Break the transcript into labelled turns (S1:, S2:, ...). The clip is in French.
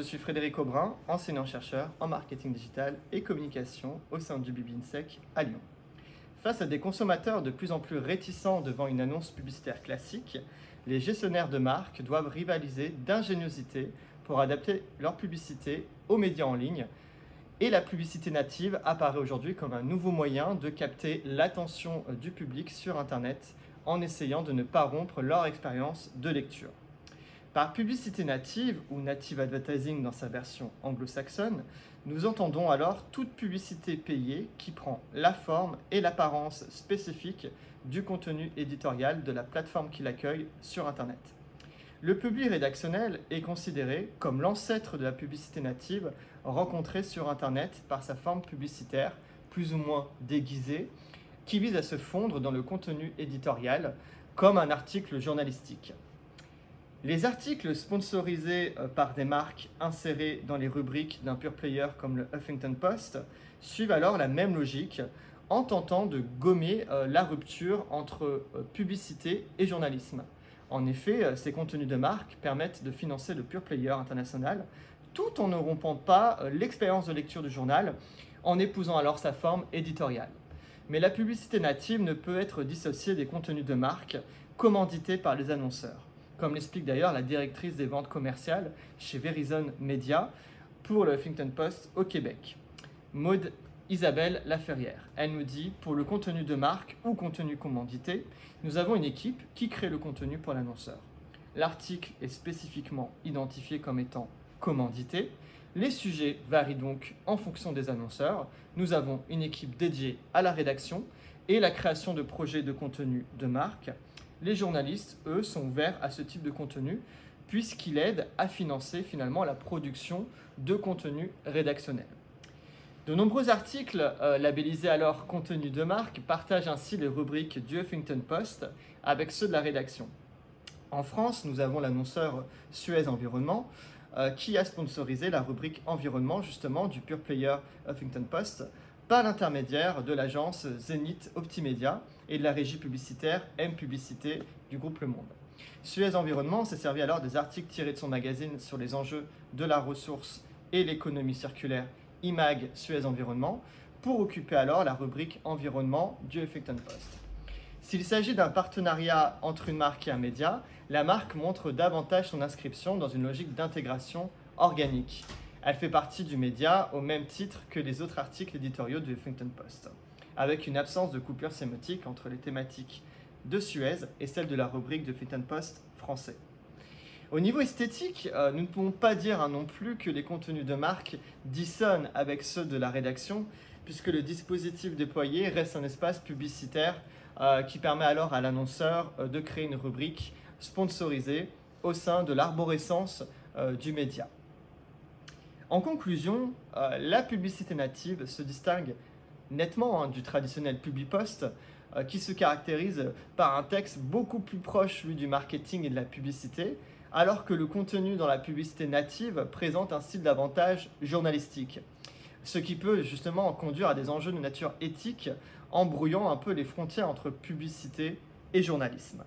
S1: suis Frédéric Aubrin, enseignant-chercheur en marketing digital et communication au sein du BibinSec à Lyon. Face à des consommateurs de plus en plus réticents devant une annonce publicitaire classique, les gestionnaires de marque doivent rivaliser d'ingéniosité pour adapter leur publicité aux médias en ligne. Et la publicité native apparaît aujourd'hui comme un nouveau moyen de capter l'attention du public sur Internet en essayant de ne pas rompre leur expérience de lecture. Par publicité native ou native advertising dans sa version anglo-saxonne, nous entendons alors toute publicité payée qui prend la forme et l'apparence spécifique du contenu éditorial de la plateforme qui l'accueille sur Internet. Le public rédactionnel est considéré comme l'ancêtre de la publicité native rencontrée sur Internet par sa forme publicitaire plus ou moins déguisée qui vise à se fondre dans le contenu éditorial comme un article journalistique. Les articles sponsorisés euh, par des marques insérés dans les rubriques d'un pure player comme le Huffington Post suivent alors la même logique en tentant de gommer euh, la rupture entre euh, publicité et journalisme. En effet, ces contenus de marque permettent de financer le pure player international tout en ne rompant pas l'expérience de lecture du journal en épousant alors sa forme éditoriale. Mais la publicité native ne peut être dissociée des contenus de marque commandités par les annonceurs comme l'explique d'ailleurs la directrice des ventes commerciales chez Verizon Media pour le Huffington Post au Québec. Maude Isabelle Laferrière. Elle nous dit, pour le contenu de marque ou contenu commandité, nous avons une équipe qui crée le contenu pour l'annonceur. L'article est spécifiquement identifié comme étant commandité. Les sujets varient donc en fonction des annonceurs. Nous avons une équipe dédiée à la rédaction et la création de projets de contenu de marque les journalistes, eux, sont ouverts à ce type de contenu puisqu'il aide à financer finalement la production de contenu rédactionnel. De nombreux articles euh, labellisés alors contenu de marque partagent ainsi les rubriques du Huffington Post avec ceux de la rédaction. En France, nous avons l'annonceur Suez Environnement euh, qui a sponsorisé la rubrique environnement justement du pure player Huffington Post par l'intermédiaire de l'agence Zenith Optimedia et de la régie publicitaire M Publicité du groupe Le Monde. Suez Environnement s'est servi alors des articles tirés de son magazine sur les enjeux de la ressource et l'économie circulaire IMAG Suez Environnement pour occuper alors la rubrique environnement du Huffington Post. S'il s'agit d'un partenariat entre une marque et un média, la marque montre davantage son inscription dans une logique d'intégration organique. Elle fait partie du média au même titre que les autres articles éditoriaux du Huffington Post, avec une absence de coupure sémotique entre les thématiques de Suez et celles de la rubrique de Huffington Post français. Au niveau esthétique, euh, nous ne pouvons pas dire hein, non plus que les contenus de marque dissonnent avec ceux de la rédaction, puisque le dispositif déployé reste un espace publicitaire euh, qui permet alors à l'annonceur euh, de créer une rubrique sponsorisée au sein de l'arborescence du média. En conclusion, euh, la publicité native se distingue nettement hein, du traditionnel publipost euh, qui se caractérise par un texte beaucoup plus proche du marketing et de la publicité, alors que le contenu dans la publicité native présente un style davantage journalistique. Ce qui peut justement conduire à des enjeux de nature éthique, embrouillant un peu les frontières entre publicité et journalisme.